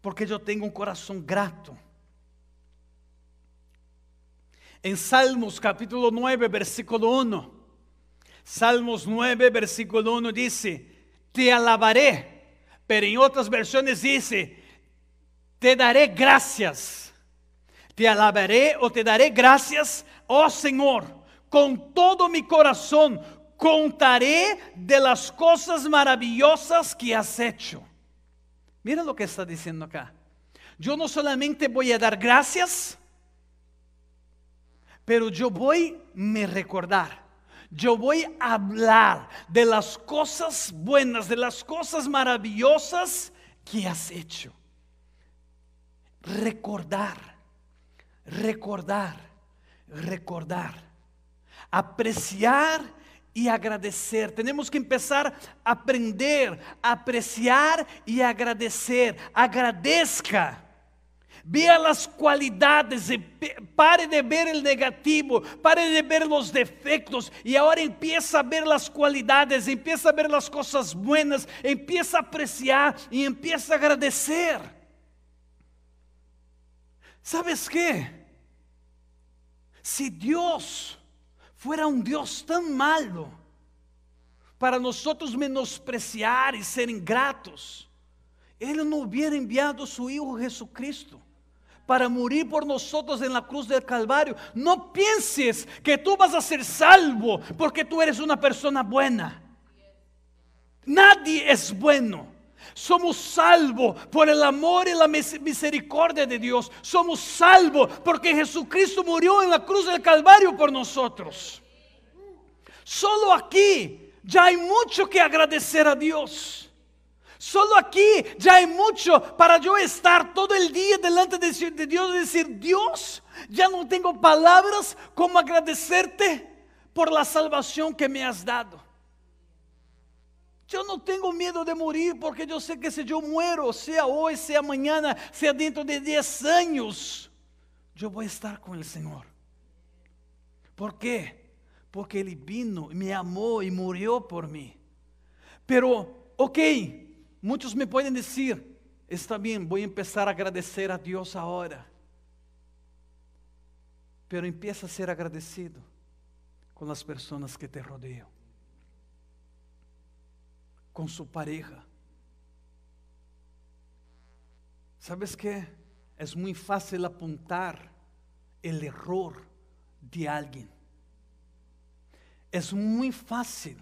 Porque yo tengo un corazón grato. En Salmos capítulo 9, versículo 1. Salmos 9, versículo 1 dice, te alabaré, pero en otras versiones dice, te daré gracias, te alabaré o te daré gracias, oh Señor, con todo mi corazón, contaré de las cosas maravillosas que has hecho. Mira lo que está diciendo acá. Yo no solamente voy a dar gracias, pero yo voy a me recordar yo voy a hablar de las cosas buenas, de las cosas maravillosas que has hecho. Recordar, recordar, recordar. Apreciar y agradecer. Tenemos que empezar a aprender, a apreciar y agradecer. Agradezca Vea las cualidades, pare de ver el negativo, pare de ver los defectos y ahora empieza a ver las cualidades, empieza a ver las cosas buenas, empieza a apreciar y empieza a agradecer. ¿Sabes qué? Si Dios fuera un Dios tan malo para nosotros menospreciar y ser ingratos, Ele não hubiera enviado su Hijo Jesucristo para morir por nosotros en la cruz del Calvario. No pienses que tú vas a ser salvo porque tú eres una persona buena. Nadie es bueno. Somos salvos por el amor y la misericordia de Dios. Somos salvos porque Jesucristo murió en la cruz del Calvario por nosotros. Solo aquí ya hay mucho que agradecer a Dios. Solo aquí ya hay mucho para yo estar todo el día delante de Dios y decir, Dios, ya no tengo palabras como agradecerte por la salvación que me has dado. Yo no tengo miedo de morir porque yo sé que si yo muero, sea hoy, sea mañana, sea dentro de 10 años, yo voy a estar con el Señor. ¿Por qué? Porque Él vino, me amó y murió por mí. Pero, ok, Muchos me pueden decir, está bien, voy a empezar a agradecer a Dios ahora. Pero empieza a ser agradecido con las personas que te rodean, con su pareja. ¿Sabes qué? Es muy fácil apuntar el error de alguien. Es muy fácil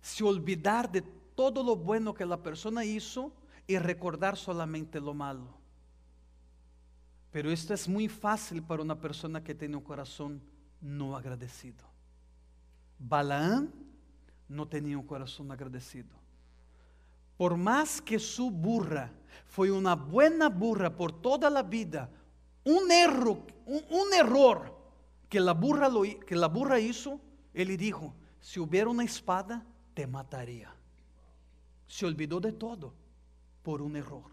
se olvidar de todo lo bueno que la persona hizo y recordar solamente lo malo. Pero esto es muy fácil para una persona que tiene un corazón no agradecido. Balaam no tenía un corazón agradecido. Por más que su burra fue una buena burra por toda la vida, un error, un, error que la, burra que la burra hizo, él dijo, si hubiera una espada, te mataría se olvidó de todo por un error.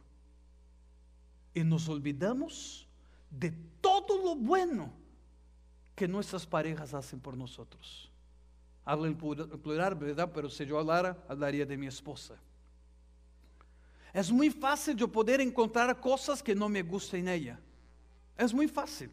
Y nos olvidamos de todo lo bueno que nuestras parejas hacen por nosotros. Hablo en plural, ¿verdad? Pero si yo hablara, hablaría de mi esposa. Es muy fácil yo poder encontrar cosas que no me gustan en ella. Es muy fácil.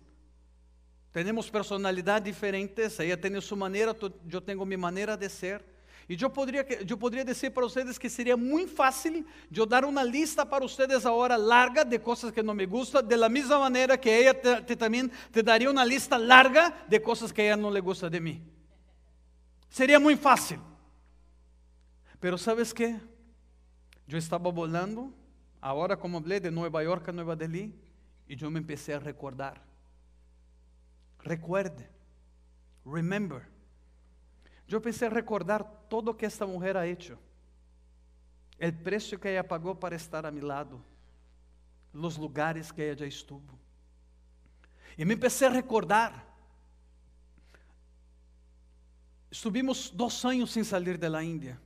Tenemos personalidades diferentes, ella tiene su manera, yo tengo mi manera de ser. E eu poderia, eu poderia dizer para vocês que seria muito fácil eu dar uma lista para vocês agora larga de coisas que não me gustam, de la mesma maneira que ela te, te, também te daria uma lista larga de coisas que ela não le gusta de mim. Seria muito fácil. Pero sabes que? Eu estava volando, agora como falei de Nova York a Nova Delhi, e eu me empecé a recordar. Recuerde, remember. Eu pensei recordar todo o que esta mulher ha hecho, o preço que ela pagou para estar a mi lado, os lugares que ela já estuvo. E me empecé a recordar. Estuvimos dois anos sem sair da Índia.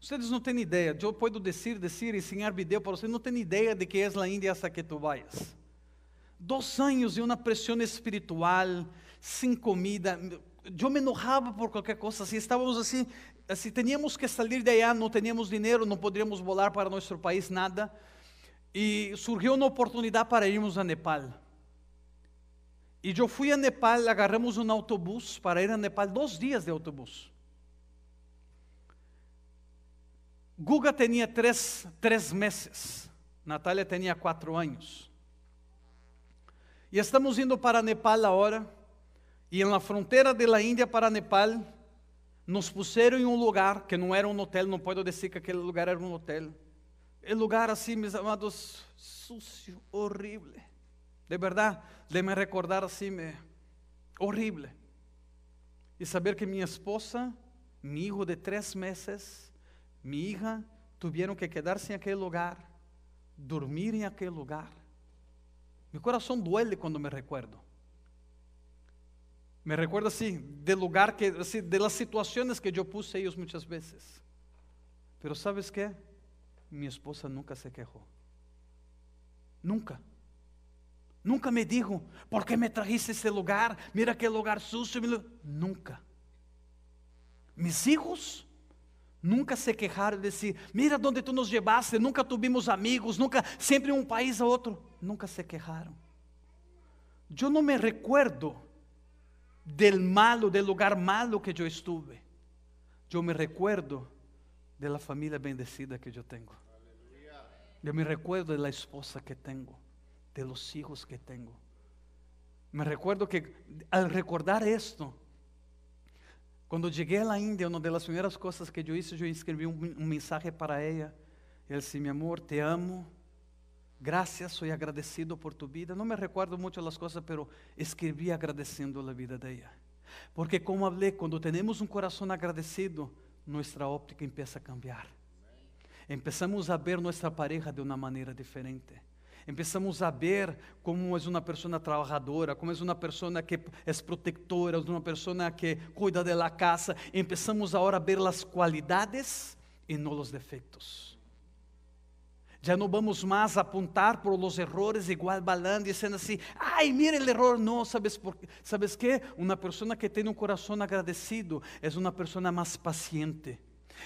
Vocês não têm ideia, eu posso dizer, dizer e ensinar vídeo para vocês, não têm ideia de que é a Índia essa que tu vayas. Dois anos e uma pressão espiritual, sem comida, eu me enojava por qualquer coisa, assim, estávamos assim, assim, teníamos que sair de allá, não teníamos dinheiro, não poderíamos volar para nosso país, nada, e surgiu uma oportunidade para irmos a Nepal. E eu fui a Nepal, agarramos um autobus para ir a Nepal, dois dias de autobus. Guga tinha três, três meses, Natália tinha quatro anos. E estamos indo para Nepal agora. E na fronteira da Índia para Nepal, nos puseram em um lugar que não era um hotel, não posso dizer que aquele lugar era um hotel. É lugar assim, meus amados, sucio, horrível. De verdade, de me recordar assim, me... horrível. E saber que minha esposa, meu hijo de três meses, minha hija, tiveram que quedar-se em aquele lugar, dormir em aquele lugar. Meu coração duele quando me recuerdo. Me recuerda así, del lugar que, así, de las situaciones que yo puse ellos muchas veces. Pero ¿sabes qué? Mi esposa nunca se quejó. Nunca. Nunca me dijo, ¿por qué me trajiste este lugar? Mira qué lugar sucio. Nunca. Mis hijos nunca se quejaron de decir, mira dónde tú nos llevaste, nunca tuvimos amigos, nunca, siempre un país a otro. Nunca se quejaron. Yo no me recuerdo del malo, del lugar malo que eu estuve, eu me recuerdo de la familia bendecida que eu tenho. Eu me recuerdo de la esposa que tenho, de los hijos que tenho. Me recuerdo que al recordar esto, quando cheguei à Índia, uma das primeiras coisas que eu hice, escrevi um, um mensaje para ela Él sí, mi amor, te amo. Gracias, soy agradecido por tu vida. No me recuerdo mucho las cosas, pero escribí agradeciendo la vida de ella. Porque como hablé, cuando tenemos un corazón agradecido, nuestra óptica empieza a cambiar. Empezamos a ver nuestra pareja de una manera diferente. Empezamos a ver como es una persona trabajadora, como es una persona que es protectora, es una persona que cuida de la casa. Empezamos ahora a ver las cualidades y no los defectos. Já não vamos mais apontar por los errores igual balando, dizendo assim, ai, mira o error. Não, sabes por Sabes que? Uma pessoa que tem um coração agradecido é uma pessoa mais paciente.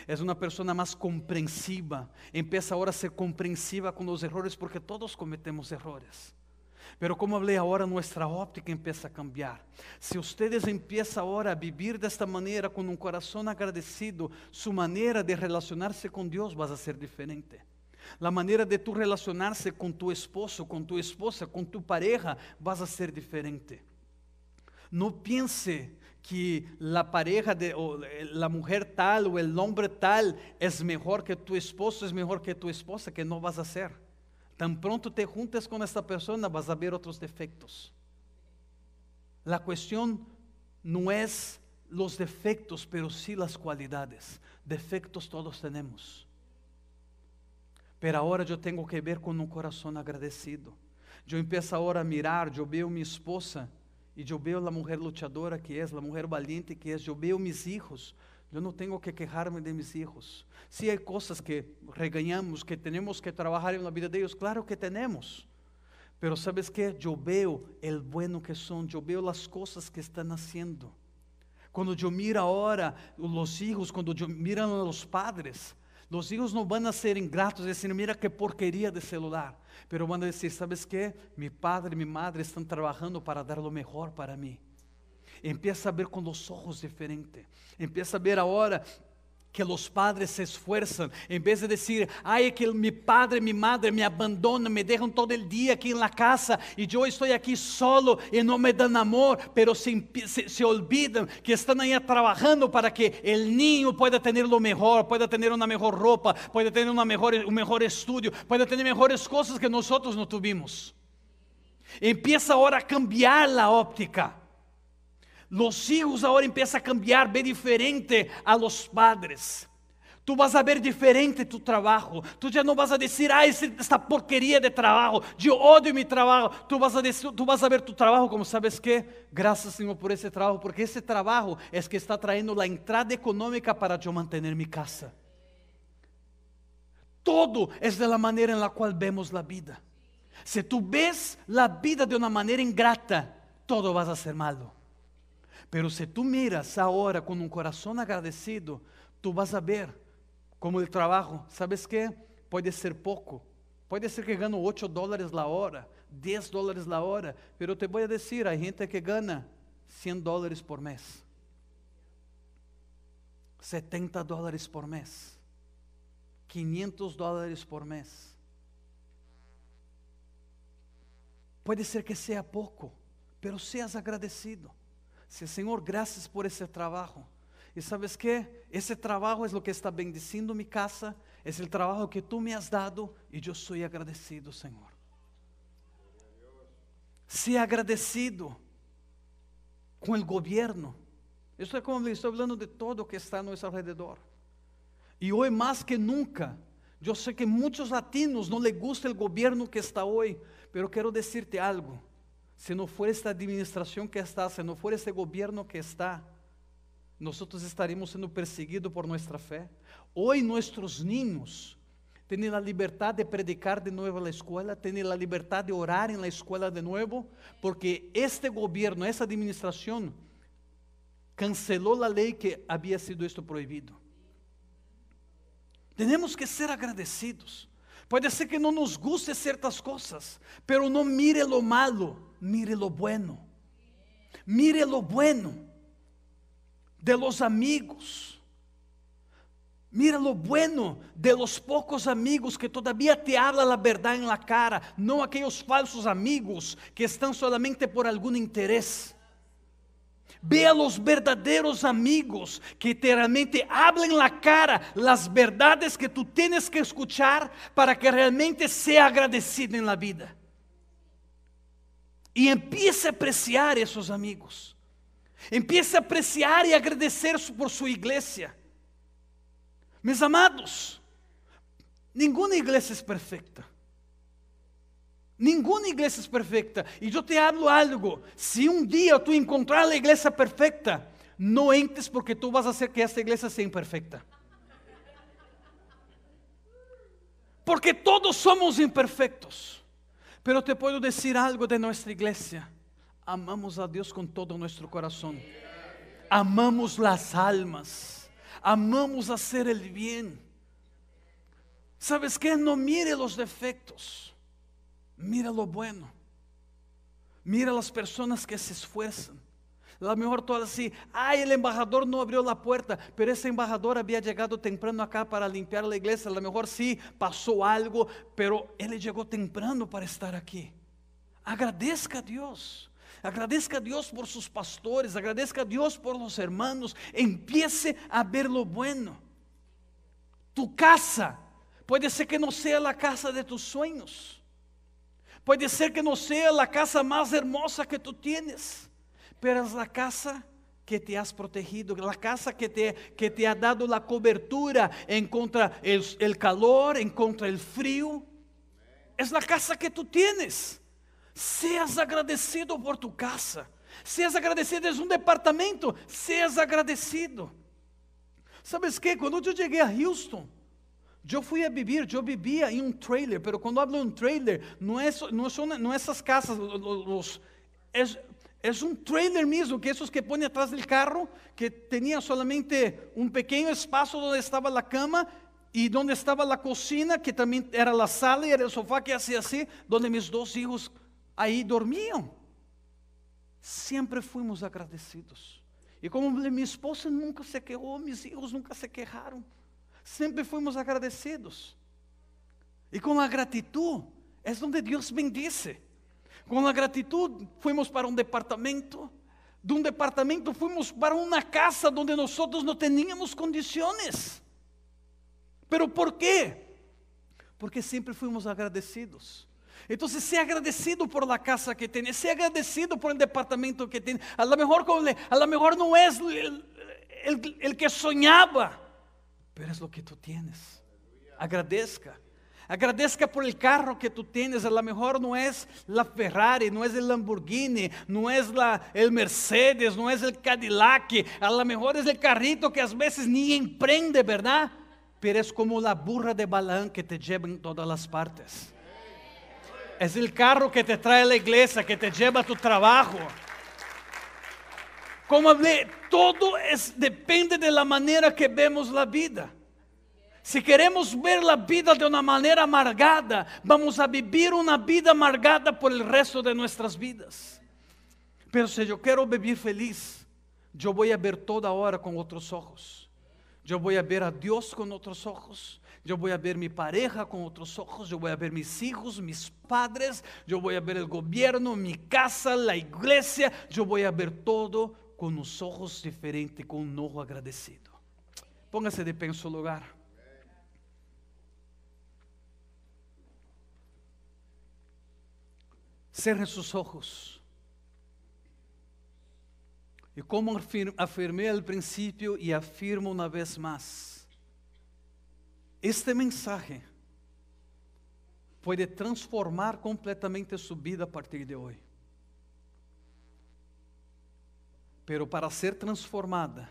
É uma pessoa mais compreensiva. Empieza agora a ser compreensiva com os errores, porque todos cometemos errores. Pero como falei agora, nossa óptica empieza a cambiar. Se ustedes empiezam agora a vivir desta maneira, com um coração agradecido, sua maneira de relacionar-se com Deus vai ser diferente. La manera de tu relacionarse con tu esposo, con tu esposa, con tu pareja, vas a ser diferente. No piense que la pareja de o la mujer tal o el hombre tal es mejor que tu esposo, es mejor que tu esposa, que no vas a ser. Tan pronto te juntes con esta persona, vas a ver otros defectos. La cuestión no es los defectos, pero sí las cualidades. Defectos todos tenemos. Pero agora eu tenho que ver com um coração agradecido. Eu empiezo agora a mirar, eu vejo minha esposa e eu vejo a mulher luchadora que é, a mulher valiente que é, eu vejo mis hijos. Eu não tenho que quejar-me de mis hijos. Se sí, há coisas que reganhamos, que temos que trabalhar na vida deles, claro que temos. Pero sabes que? Eu vejo o bueno que são, eu vejo as coisas que estão haciendo. Quando eu miro agora os hijos, quando eu miro os padres, Los hijos no van a ser ingratos diciendo, mira qué porquería de celular. Pero van a decir, ¿sabes qué? Mi padre y mi madre están trabajando para dar lo mejor para mí. Empieza a ver con los ojos diferentes. Empieza a ver ahora que os padres se esfuerzan, em vez de dizer, ai, que meu padre minha madre me abandonam, me deixam todo o dia aqui na casa e eu estou aqui solo e não me dão amor, pero se, se, se olvidam que estão aí trabalhando para que o niño pueda ter o melhor, pueda ter uma melhor roupa, pueda ter uma melhor, um melhor estudo, pueda ter melhores coisas que nós não tuvimos. Empieza agora a cambiar a óptica. Los hijos ahora empiezan a cambiar, ver diferente a los padres. Tú vas a ver diferente tu trabajo. Tú ya no vas a decir, ah, esta porquería de trabajo, yo odio mi trabajo. Tú vas a, tú vas a ver tu trabajo como, ¿sabes qué? Gracias, Señor, por ese trabajo, porque ese trabajo es que está trayendo la entrada económica para yo mantener mi casa. Todo es de la manera en la cual vemos la vida. Si tú ves la vida de una manera ingrata, todo vas a ser malo. Pero se tu miras agora com um coração agradecido, tu vas a ver como o trabalho, ¿sabes que? Pode ser pouco, pode ser que gano 8 dólares la hora, 10 dólares la hora, pero te voy a decir, hay gente que gana 100 dólares por mês, 70 dólares por mês, 500 dólares por mês. Pode ser que seja pouco, pero seas agradecido. Sí, Señor, gracias por ese trabajo. Y sabes qué? Ese trabajo es lo que está bendiciendo mi casa, es el trabajo que tú me has dado y yo soy agradecido, Señor. Sea agradecido com o governo. Estou como estou falando de todo o que está a nosso alrededor. E hoje mais que nunca, eu sei que muitos latinos não lhe gusta o governo que está hoje, pero quero dizer-te algo. Se não for esta administração que está, se não for este governo que está, nós estaremos sendo perseguidos por nossa fé. Hoje, nossos niños têm a liberdade de predicar de novo na escola, têm a liberdade de orar na escola de novo, porque este governo, essa administração, cancelou a lei que havia sido isto proibido. Temos que ser agradecidos. Pode ser que não nos guste certas coisas, pero não mire lo malo mire lo bueno. Mire lo bueno de los amigos. Mira lo bueno de los pocos amigos que todavía te hablan la verdad en la cara, no aquellos falsos amigos que están solamente por algún interés. Ve a los verdaderos amigos que te realmente hablen la cara las verdades que tú tienes que escuchar para que realmente sea agradecido en la vida. Y empiece a apreciar esos amigos. Empiece a apreciar y agradecer por su iglesia. Mis amados, ninguna iglesia es perfecta. Ninguna iglesia es perfecta. Y yo te hablo algo. Si un día tú encontrar la iglesia perfecta, no entres porque tú vas a hacer que esta iglesia sea imperfecta. Porque todos somos imperfectos. Pero te puedo decir algo de nuestra iglesia. Amamos a Dios con todo nuestro corazón. Amamos las almas. Amamos hacer el bien. ¿Sabes qué? No mire los defectos. Mira lo bueno. Mira las personas que se esfuerzan. A lo mejor tú así, ay, el embajador no abrió la puerta, pero ese embajador había llegado temprano acá para limpiar la iglesia. A lo mejor sí pasó algo, pero él llegó temprano para estar aquí. Agradezca a Dios. Agradezca a Dios por sus pastores, agradezca a Dios por los hermanos. Empiece a ver lo bueno. Tu casa puede ser que no sea la casa de tus sueños. Puede ser que no sea la casa más hermosa que tú tienes, pero es la casa que te has protegido, la casa que te, que te ha dado la cobertura en contra el, el calor, en contra el frío. Es la casa que tú tienes. Seas agradecido por tu casa. Seas agradecido, es un departamento. Seas agradecido. ¿Sabes qué? Cuando yo llegué a Houston, yo fui a vivir, yo vivía en un trailer, pero cuando hablo de un trailer, no es, no son, no esas casas, los, es, es un trailer mismo, que esos que pone atrás del carro, que tenía solamente un pequeño espacio donde estaba la cama y donde estaba la cocina, que también era la sala y era el sofá que hacía así, donde mis dos hijos ahí dormían. Siempre fuimos agradecidos. Y como mi esposa nunca se quejó, mis hijos nunca se quejaron. Sempre fomos agradecidos. E com a gratitud é onde Deus bendice. Com a gratitud fomos para um departamento. De um departamento fomos para uma casa onde nós não tínhamos condições. Pero por quê? Porque sempre fomos agradecidos. Então, se agradecido por la casa que tem, se agradecido por el departamento que tem. A lo mejor, a mejor não é el, que sonhava, pero es lo que tú tienes. Agradezca. Agradezca por el carro que tú tienes. A lo mejor no es la Ferrari, no es el Lamborghini, no es la, el Mercedes, no es el Cadillac. A lo mejor es el carrito que a veces ni emprende, ¿verdad? Pero es como la burra de Balán que te lleva en todas las partes. Es el carro que te trae a la iglesia, que te lleva a tu trabajo. Como hablé, todo es, depende de la manera que vemos la vida. Si queremos ver la vida de una manera amargada, vamos a vivir una vida amargada por el resto de nuestras vidas. Pero si yo quiero vivir feliz, yo voy a ver toda hora con otros ojos. Yo voy a ver a Dios con otros ojos. Yo voy a ver mi pareja con otros ojos. Yo voy a ver mis hijos, mis padres. Yo voy a ver el gobierno, mi casa, la iglesia. Yo voy a ver todo com os olhos diferentes, com um ojo agradecido. Póngase de pé em seu lugar. Cerre seus olhos. E como afirmei al princípio e afirmo uma vez mais, este mensaje pode transformar completamente sua vida a partir de hoje. Pero para ser transformada,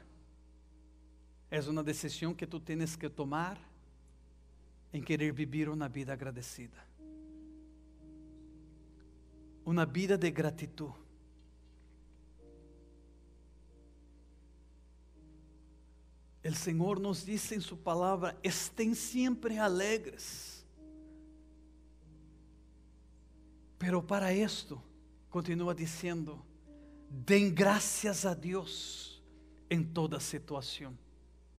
é uma decisão que tu tienes que tomar em querer vivir uma vida agradecida. Uma vida de gratitud. O Senhor nos diz em Sua palavra: estén sempre alegres. Pero para esto, continua dizendo, Den gracias a Dios en toda situación.